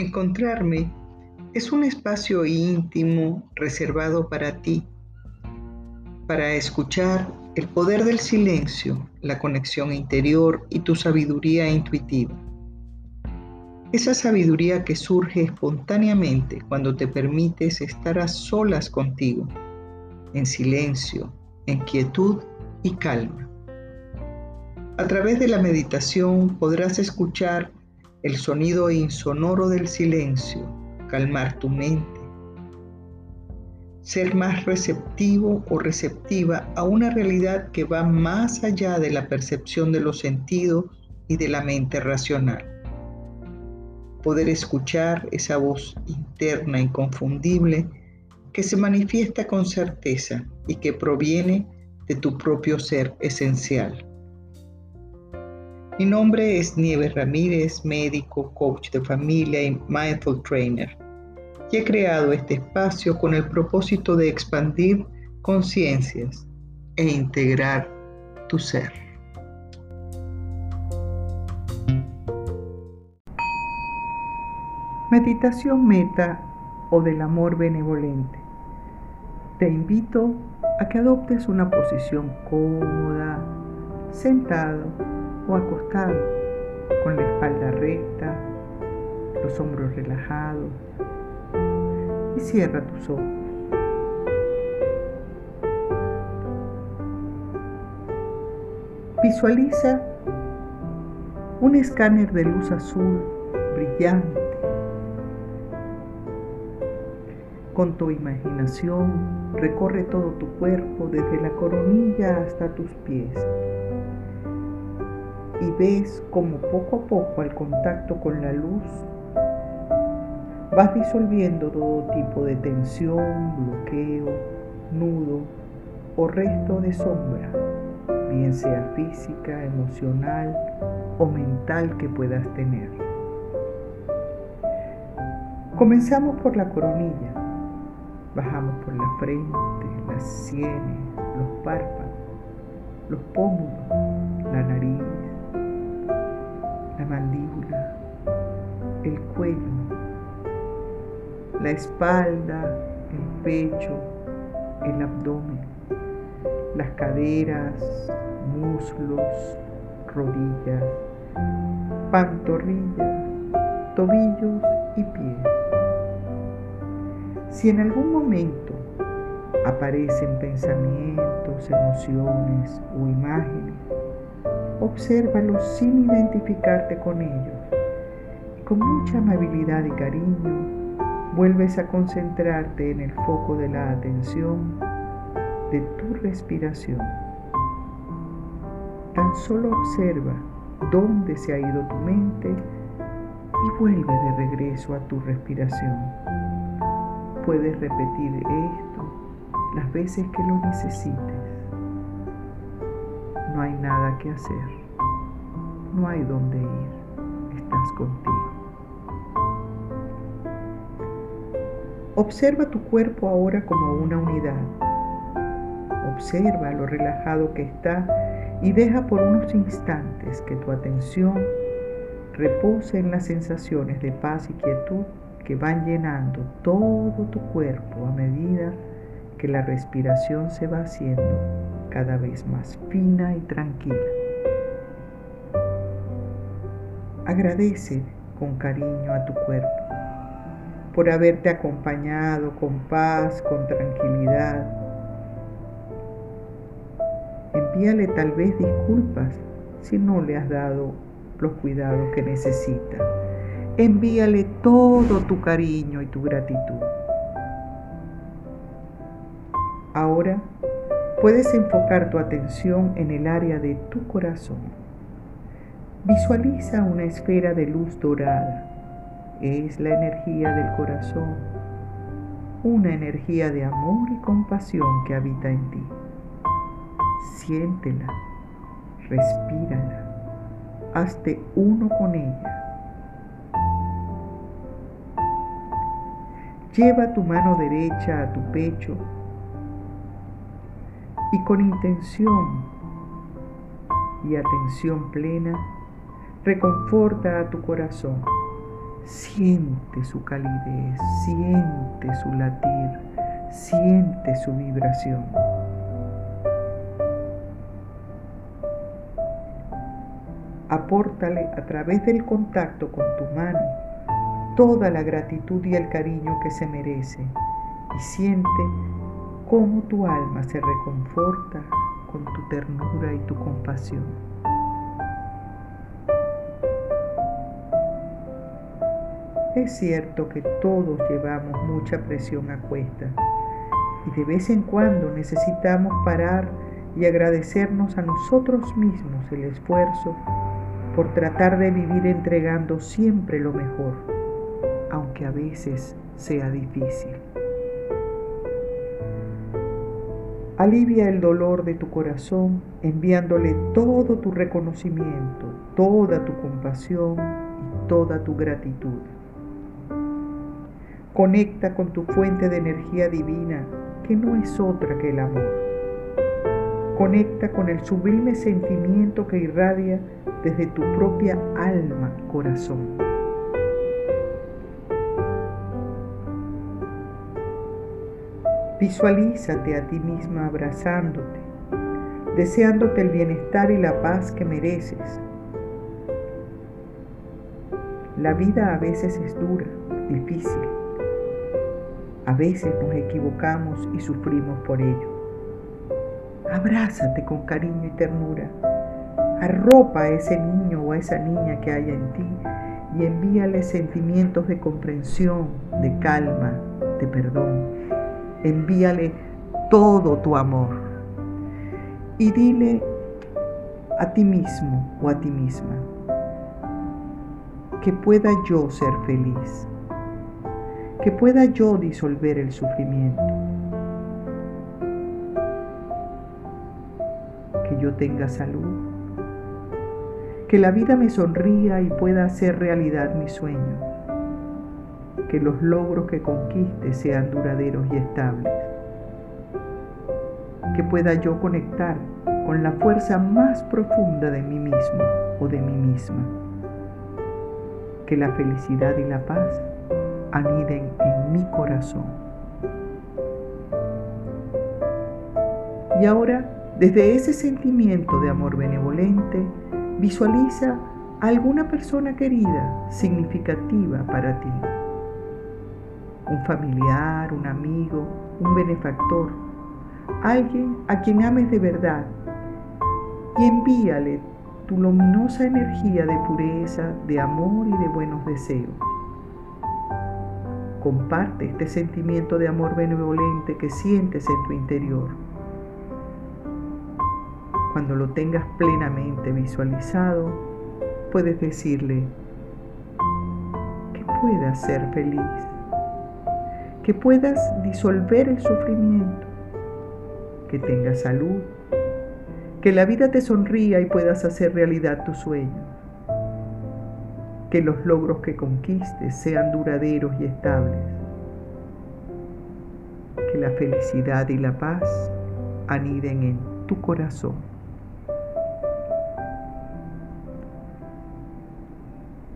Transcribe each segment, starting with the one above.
Encontrarme es un espacio íntimo reservado para ti, para escuchar el poder del silencio, la conexión interior y tu sabiduría intuitiva. Esa sabiduría que surge espontáneamente cuando te permites estar a solas contigo, en silencio, en quietud y calma. A través de la meditación podrás escuchar el sonido insonoro del silencio, calmar tu mente, ser más receptivo o receptiva a una realidad que va más allá de la percepción de los sentidos y de la mente racional poder escuchar esa voz interna inconfundible que se manifiesta con certeza y que proviene de tu propio ser esencial. Mi nombre es Nieves Ramírez, médico, coach de familia y mindful trainer. Y he creado este espacio con el propósito de expandir conciencias e integrar tu ser. Meditación meta o del amor benevolente. Te invito a que adoptes una posición cómoda, sentado o acostado, con la espalda recta, los hombros relajados. Y cierra tus ojos. Visualiza un escáner de luz azul brillante. Con tu imaginación recorre todo tu cuerpo desde la coronilla hasta tus pies y ves como poco a poco al contacto con la luz vas disolviendo todo tipo de tensión, bloqueo, nudo o resto de sombra, bien sea física, emocional o mental que puedas tener. Comenzamos por la coronilla Bajamos por la frente, las sienes, los párpados, los pómulos, la nariz, la mandíbula, el cuello, la espalda, el pecho, el abdomen, las caderas, muslos, rodillas, pantorrillas, tobillos y pies. Si en algún momento aparecen pensamientos, emociones o imágenes, obsérvalos sin identificarte con ellos. Y con mucha amabilidad y cariño, vuelves a concentrarte en el foco de la atención de tu respiración. Tan solo observa dónde se ha ido tu mente y vuelve de regreso a tu respiración. Puedes repetir esto las veces que lo necesites. Hay nada que hacer. No hay dónde ir. Estás contigo. Observa tu cuerpo ahora como una unidad. Observa lo relajado que está y deja por unos instantes que tu atención repose en las sensaciones de paz y quietud que van llenando todo tu cuerpo a medida que la respiración se va haciendo cada vez más fina y tranquila. Agradece con cariño a tu cuerpo por haberte acompañado con paz, con tranquilidad. Envíale tal vez disculpas si no le has dado los cuidados que necesita envíale todo tu cariño y tu gratitud. Ahora puedes enfocar tu atención en el área de tu corazón. Visualiza una esfera de luz dorada. Es la energía del corazón, una energía de amor y compasión que habita en ti. Siéntela, respírala, hazte uno con ella Lleva tu mano derecha a tu pecho y con intención y atención plena, reconforta a tu corazón, Siente su calidez, siente su latir, siente su vibración. Apórtale a través del contacto con tu mano toda la gratitud y el cariño que se merece y siente cómo tu alma se reconforta con tu ternura y tu compasión. Es cierto que todos llevamos mucha presión a cuesta y de vez en cuando necesitamos parar y agradecernos a nosotros mismos el esfuerzo por tratar de vivir entregando siempre lo mejor, aunque a veces sea difícil. Alivia el dolor de tu corazón enviándole todo tu reconocimiento, toda tu compasión y toda tu gratitud. Conecta con tu fuente de energía divina, que no es otra que el amor. Conecta con el sublime sentimiento que irradia desde tu propia alma, corazón. Visualízate a ti misma abrazándote, deseándote el bienestar y la paz que mereces. La vida a veces es dura, difícil a veces nos equivocamos y sufrimos por ello. Abrázate con cariño y ternura. Arropa a ese niño o a esa niña que haya en ti y envíale sentimientos de comprensión, de calma, de perdón. Envíale todo tu amor. Y dile a ti mismo o a ti misma que pueda yo ser feliz que pueda yo disolver el sufrimiento, que yo tenga salud, que la vida me sonría y pueda hacer realidad mis sueños, que los logros que conquiste sean duraderos y estables, que pueda yo conectar con la fuerza más profunda de mí mismo o de mí misma, que la felicidad y la paz aniden en mi corazón. Y ahora, desde ese sentimiento de amor benevolente, visualiza a alguna persona querida, significativa para ti. Un familiar, un amigo, un benefactor, alguien a quien ames de verdad y envíale tu luminosa energía de pureza, de amor y de buenos deseos. Comparte este sentimiento de amor benevolente que sientes en tu interior. Cuando lo tengas plenamente visualizado, puedes decirle que puedas ser feliz, que puedas disolver el sufrimiento, que tengas salud, que la vida te sonría y puedas hacer realidad tus sueños que los logros que conquistes sean duraderos y estables, que la felicidad y la paz aniden en tu corazón.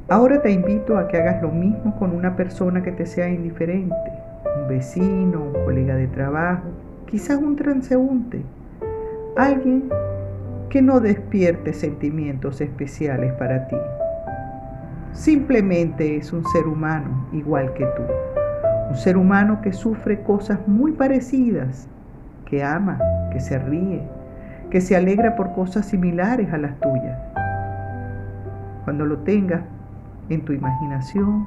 Ahora te invito a que hagas lo mismo con una persona que te sea indiferente, un vecino, un colega de trabajo, quizás un transeúnte, alguien que no despierte sentimientos especiales para ti. Simplemente es un ser humano igual que tú. Un ser humano que sufre cosas muy parecidas, que ama, que se ríe, que se alegra por cosas similares a las tuyas. Cuando lo tengas en tu imaginación,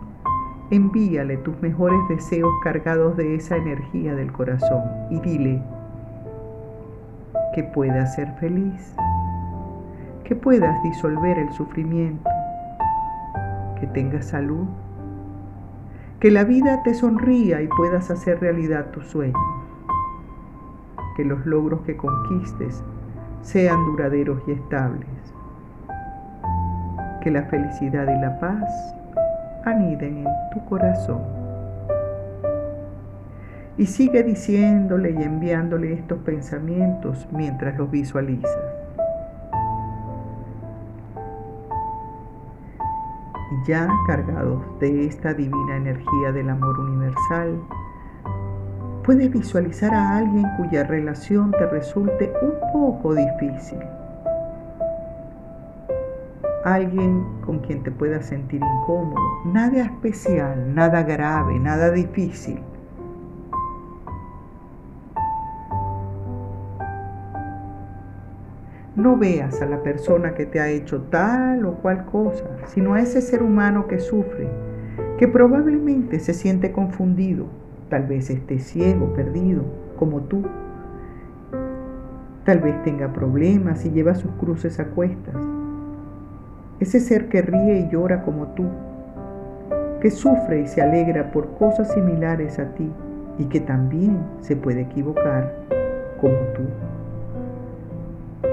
envíale tus mejores deseos cargados de esa energía del corazón y dile que puedas ser feliz, que puedas disolver el sufrimiento, que tengas salud, que la vida te sonría y puedas hacer realidad tus sueños, que los logros que conquistes sean duraderos y estables, que la felicidad y la paz aniden en tu corazón. Y sigue diciéndole y enviándole estos pensamientos mientras los visualizas. Ya cargados de esta divina energía del amor universal, puedes visualizar a alguien cuya relación te resulte un poco difícil. Alguien con quien te puedas sentir incómodo. Nada especial, nada grave, nada difícil No veas a la persona que te ha hecho tal o cual cosa, sino a ese ser humano que sufre, que probablemente se siente confundido, tal vez esté ciego, perdido, como tú. Tal vez tenga problemas y lleva sus cruces a cuestas. Ese ser que ríe y llora como tú, que sufre y se alegra por cosas similares a ti y que también se puede equivocar como tú.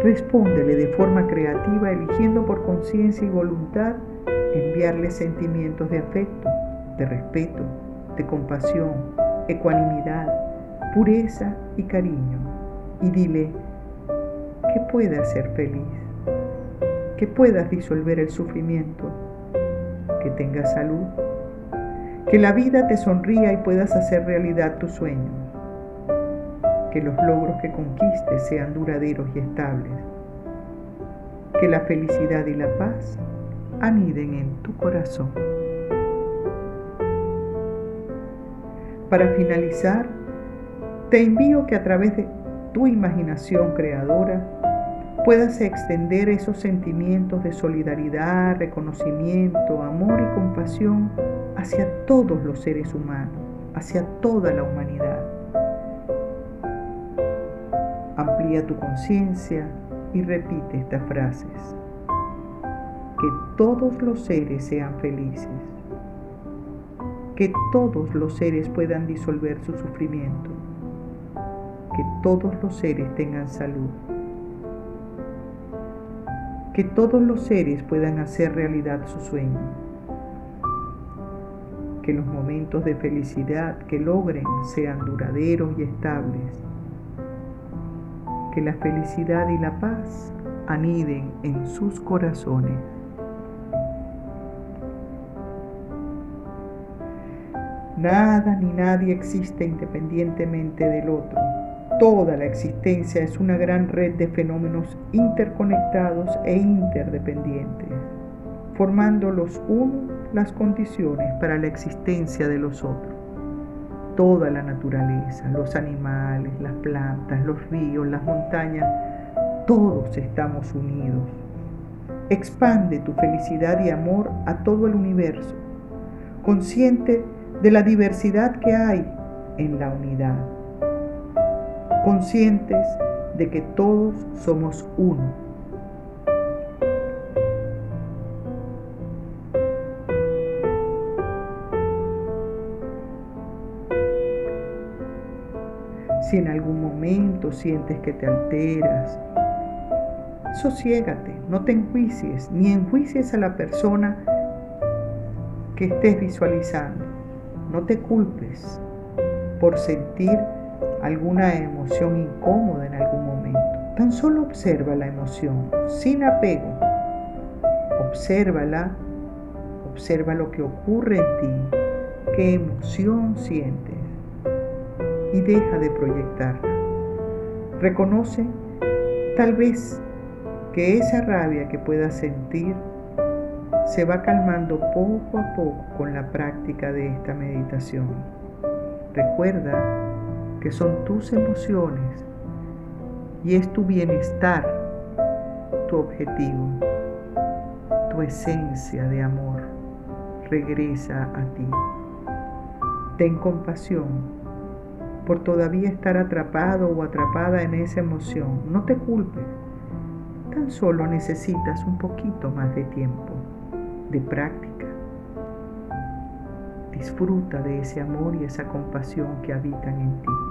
Respóndele de forma creativa, eligiendo por conciencia y voluntad enviarle sentimientos de afecto, de respeto, de compasión, ecuanimidad, pureza y cariño. Y dile que puedas ser feliz, que puedas disolver el sufrimiento, que tengas salud, que la vida te sonría y puedas hacer realidad tus sueños que los logros que conquistes sean duraderos y estables, que la felicidad y la paz aniden en tu corazón. Para finalizar, te envío que a través de tu imaginación creadora puedas extender esos sentimientos de solidaridad, reconocimiento, amor y compasión hacia todos los seres humanos, hacia toda la humanidad Amplía tu conciencia y repite estas frases. Que todos los seres sean felices. Que todos los seres puedan disolver su sufrimiento. Que todos los seres tengan salud. Que todos los seres puedan hacer realidad su sueño. Que los momentos de felicidad que logren sean duraderos y estables que la felicidad y la paz aniden en sus corazones. Nada ni nadie existe independientemente del otro. Toda la existencia es una gran red de fenómenos interconectados e interdependientes, formando los unos las condiciones para la existencia de los otros toda la naturaleza, los animales, las plantas, los ríos, las montañas, todos estamos unidos. Expande tu felicidad y amor a todo el universo, consciente de la diversidad que hay en la unidad, conscientes de que todos somos uno Si en algún momento sientes que te alteras, sosiégate, no te enjuicies, ni enjuicies a la persona que estés visualizando. No te culpes por sentir alguna emoción incómoda en algún momento. Tan solo observa la emoción, sin apego. Obsérvala, observa lo que ocurre en ti, qué emoción sientes y deja de proyectarla. Reconoce tal vez que esa rabia que puedas sentir se va calmando poco a poco con la práctica de esta meditación. Recuerda que son tus emociones y es tu bienestar tu objetivo, tu esencia de amor. Regresa a ti. Ten compasión por todavía estar atrapado o atrapada en esa emoción. No te culpes. Tan solo necesitas un poquito más de tiempo, de práctica. Disfruta de ese amor y esa compasión que habitan en ti.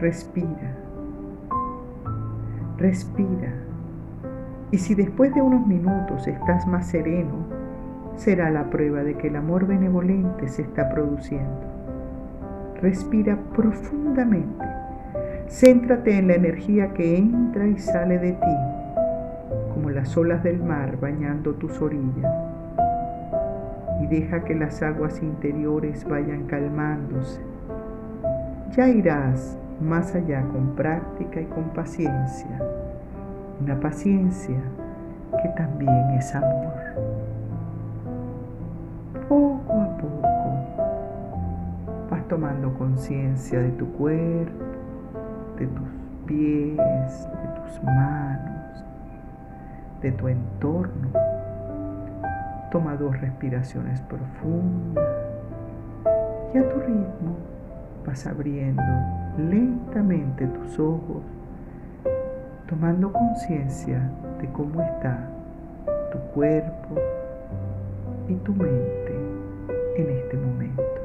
Respira. Respira. Y si después de unos minutos estás más sereno, será la prueba de que el amor benevolente se está produciendo. Respira profundamente. Céntrate en la energía que entra y sale de ti, como la las olas del mar bañando tus orillas y deja que las aguas interiores vayan calmándose. Ya irás más allá con práctica y con paciencia, una paciencia que también es amor. Poco a poco vas tomando conciencia de tu cuerpo, de tus pies, de tus manos, de tu entorno. Toma dos respiraciones profundas y a tu ritmo vas abriendo lentamente tus ojos, tomando conciencia de cómo está tu cuerpo y tu mente en este momento.